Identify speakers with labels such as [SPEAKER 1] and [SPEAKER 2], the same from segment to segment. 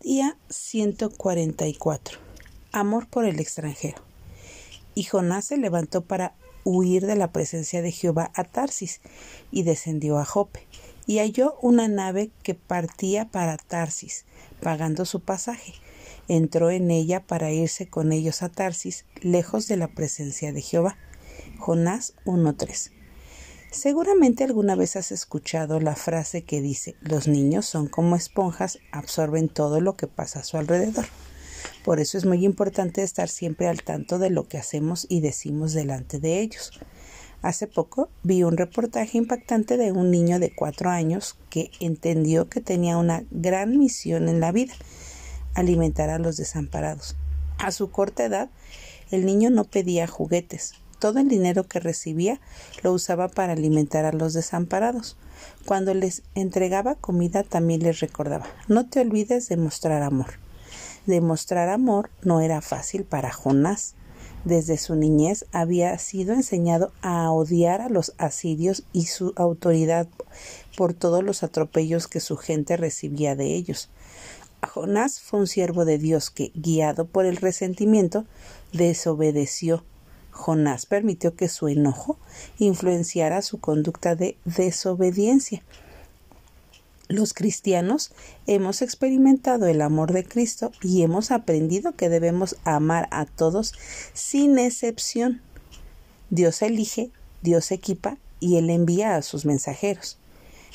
[SPEAKER 1] Día 144. Amor por el extranjero. Y Jonás se levantó para huir de la presencia de Jehová a Tarsis y descendió a Jope y halló una nave que partía para Tarsis, pagando su pasaje. Entró en ella para irse con ellos a Tarsis, lejos de la presencia de Jehová. Jonás 1.3. Seguramente alguna vez has escuchado la frase que dice los niños son como esponjas, absorben todo lo que pasa a su alrededor. Por eso es muy importante estar siempre al tanto de lo que hacemos y decimos delante de ellos. Hace poco vi un reportaje impactante de un niño de cuatro años que entendió que tenía una gran misión en la vida, alimentar a los desamparados. A su corta edad, el niño no pedía juguetes, todo el dinero que recibía lo usaba para alimentar a los desamparados. Cuando les entregaba comida también les recordaba no te olvides de mostrar amor. Demostrar amor no era fácil para Jonás. Desde su niñez había sido enseñado a odiar a los asirios y su autoridad por todos los atropellos que su gente recibía de ellos. Jonás fue un siervo de Dios que, guiado por el resentimiento, desobedeció Jonás permitió que su enojo influenciara su conducta de desobediencia. Los cristianos hemos experimentado el amor de Cristo y hemos aprendido que debemos amar a todos sin excepción. Dios elige, Dios equipa y Él envía a sus mensajeros.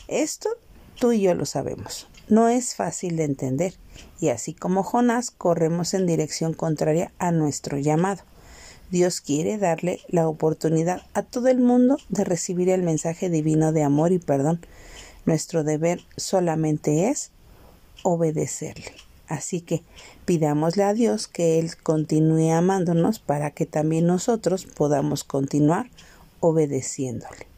[SPEAKER 1] Esto tú y yo lo sabemos. No es fácil de entender y así como Jonás corremos en dirección contraria a nuestro llamado. Dios quiere darle la oportunidad a todo el mundo de recibir el mensaje divino de amor y perdón. Nuestro deber solamente es obedecerle. Así que pidámosle a Dios que Él continúe amándonos para que también nosotros podamos continuar obedeciéndole.